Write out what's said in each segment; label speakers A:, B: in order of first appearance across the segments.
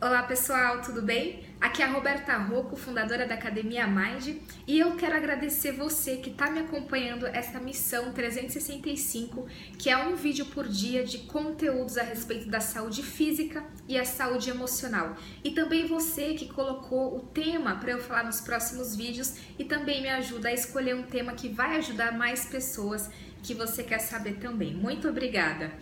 A: Olá pessoal, tudo bem? Aqui é a Roberta Rocco, fundadora da Academia Mind, e eu quero agradecer você que está me acompanhando essa missão 365, que é um vídeo por dia de conteúdos a respeito da saúde física e a saúde emocional. E também você que colocou o tema para eu falar nos próximos vídeos e também me ajuda a escolher um tema que vai ajudar mais pessoas que você quer saber também. Muito obrigada!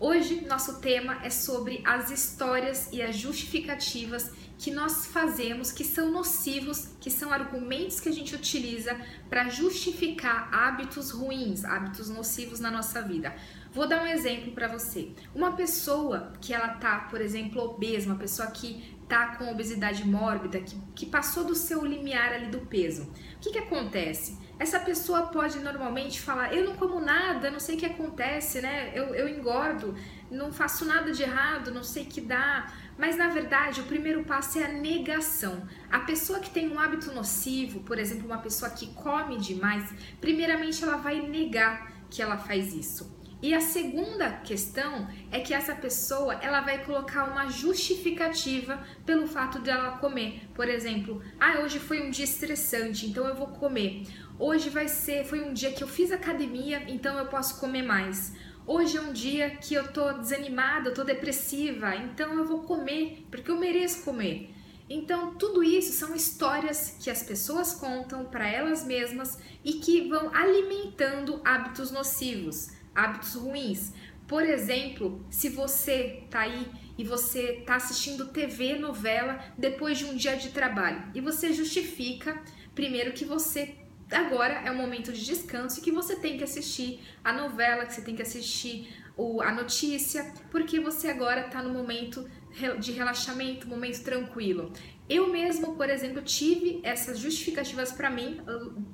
A: Hoje, nosso tema é sobre as histórias e as justificativas que nós fazemos que são nocivos, que são argumentos que a gente utiliza para justificar hábitos ruins, hábitos nocivos na nossa vida. Vou dar um exemplo para você. Uma pessoa que ela tá, por exemplo, obesa, uma pessoa que tá com obesidade mórbida, que, que passou do seu limiar ali do peso. O que que acontece? essa pessoa pode normalmente falar: Eu não como nada, não sei o que acontece, né? Eu, eu engordo, não faço nada de errado, não sei o que dá. Mas na verdade, o primeiro passo é a negação. A pessoa que tem um hábito nocivo, por exemplo, uma pessoa que come demais, primeiramente ela vai negar que ela faz isso. E a segunda questão é que essa pessoa ela vai colocar uma justificativa pelo fato de ela comer. Por exemplo, ah, hoje foi um dia estressante, então eu vou comer. Hoje vai ser, foi um dia que eu fiz academia, então eu posso comer mais. Hoje é um dia que eu tô desanimada, eu tô depressiva, então eu vou comer, porque eu mereço comer. Então, tudo isso são histórias que as pessoas contam para elas mesmas e que vão alimentando hábitos nocivos hábitos ruins. Por exemplo, se você tá aí e você tá assistindo TV, novela depois de um dia de trabalho e você justifica primeiro que você agora é um momento de descanso e que você tem que assistir a novela, que você tem que assistir o, a notícia, porque você agora está no momento de relaxamento, momento tranquilo. Eu mesmo, por exemplo, tive essas justificativas para mim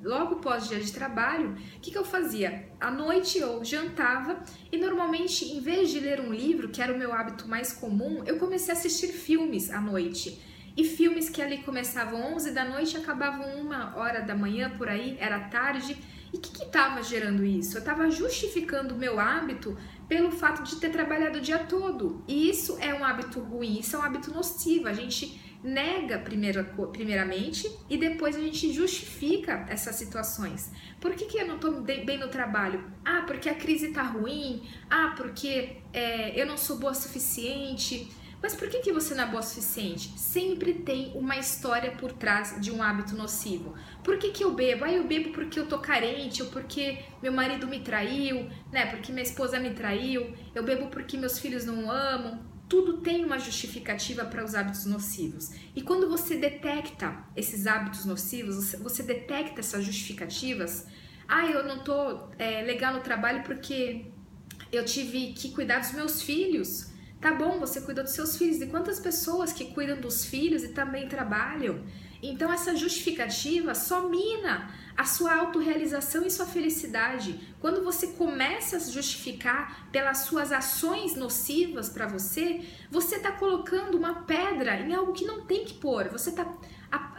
A: logo pós dia de trabalho. O que, que eu fazia? À noite eu jantava e normalmente, em vez de ler um livro, que era o meu hábito mais comum, eu comecei a assistir filmes à noite. E filmes que ali começavam 11 da noite e acabavam uma hora da manhã por aí, era tarde. E o que estava gerando isso? Eu estava justificando o meu hábito pelo fato de ter trabalhado o dia todo. E isso é um hábito ruim, isso é um hábito nocivo. A gente nega primeiro, primeiramente e depois a gente justifica essas situações. Por que, que eu não estou bem no trabalho? Ah, porque a crise está ruim. Ah, porque é, eu não sou boa o suficiente. Mas por que, que você não é boa o suficiente? Sempre tem uma história por trás de um hábito nocivo. Por que, que eu bebo? Ah, eu bebo porque eu tô carente, ou porque meu marido me traiu, né? Porque minha esposa me traiu. Eu bebo porque meus filhos não amam. Tudo tem uma justificativa para os hábitos nocivos. E quando você detecta esses hábitos nocivos, você detecta essas justificativas. Ah, eu não tô é, legal no trabalho porque eu tive que cuidar dos meus filhos. Tá bom, você cuida dos seus filhos. E quantas pessoas que cuidam dos filhos e também trabalham? Então, essa justificativa só mina a sua autorrealização e sua felicidade. Quando você começa a se justificar pelas suas ações nocivas para você, você está colocando uma pedra em algo que não tem que pôr. Você está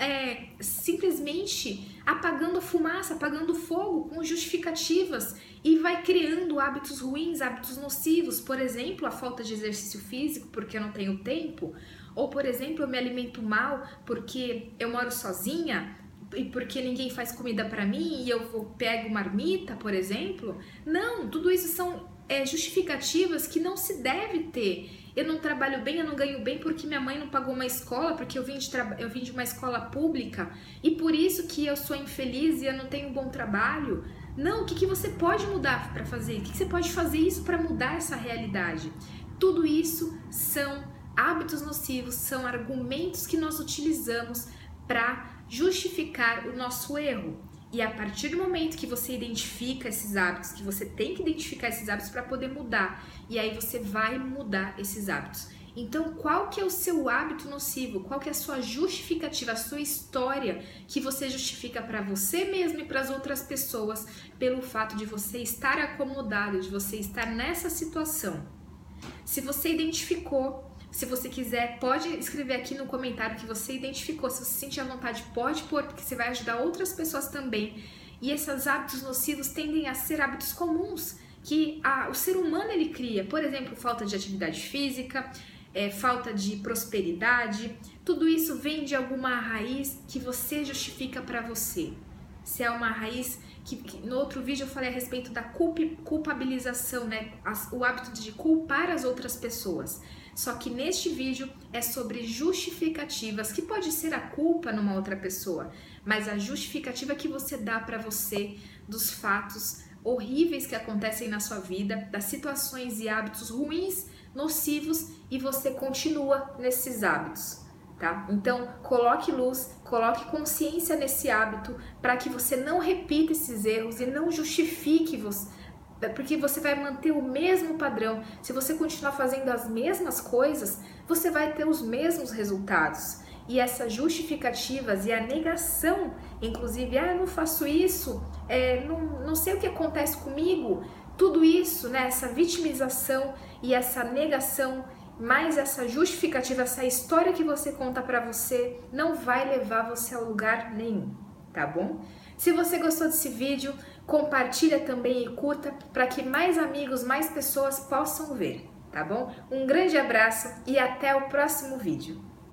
A: é, simplesmente apagando a fumaça, apagando o fogo com justificativas e vai criando hábitos ruins, hábitos nocivos, por exemplo, a falta de exercício físico porque eu não tenho tempo, ou por exemplo, eu me alimento mal porque eu moro sozinha e porque ninguém faz comida para mim e eu vou pego marmita, por exemplo. Não, tudo isso são é, justificativas que não se deve ter. Eu não trabalho bem, eu não ganho bem porque minha mãe não pagou uma escola, porque eu vim de, eu vim de uma escola pública e por isso que eu sou infeliz e eu não tenho um bom trabalho. Não, o que, que você pode mudar para fazer? O que, que você pode fazer isso para mudar essa realidade? Tudo isso são hábitos nocivos, são argumentos que nós utilizamos para justificar o nosso erro. E a partir do momento que você identifica esses hábitos, que você tem que identificar esses hábitos para poder mudar, e aí você vai mudar esses hábitos. Então, qual que é o seu hábito nocivo? Qual que é a sua justificativa, a sua história que você justifica para você mesmo e para as outras pessoas pelo fato de você estar acomodado, de você estar nessa situação? Se você identificou se você quiser, pode escrever aqui no comentário que você identificou. Se você sentir a vontade, pode pôr, porque você vai ajudar outras pessoas também. E esses hábitos nocivos tendem a ser hábitos comuns que a, o ser humano ele cria. Por exemplo, falta de atividade física, é, falta de prosperidade, tudo isso vem de alguma raiz que você justifica para você. Se é uma raiz que, que, no outro vídeo eu falei a respeito da culpabilização, né? As, o hábito de culpar as outras pessoas. Só que neste vídeo é sobre justificativas, que pode ser a culpa numa outra pessoa, mas a justificativa que você dá para você dos fatos horríveis que acontecem na sua vida, das situações e hábitos ruins, nocivos e você continua nesses hábitos. Tá? Então, coloque luz, coloque consciência nesse hábito para que você não repita esses erros e não justifique você, porque você vai manter o mesmo padrão. Se você continuar fazendo as mesmas coisas, você vai ter os mesmos resultados. E essas justificativas e a negação, inclusive, ah, eu não faço isso, é, não, não sei o que acontece comigo, tudo isso, né, essa vitimização e essa negação mas essa justificativa, essa história que você conta para você não vai levar você a lugar nenhum, tá bom? Se você gostou desse vídeo, compartilha também e curta para que mais amigos, mais pessoas possam ver, tá bom? Um grande abraço e até o próximo vídeo.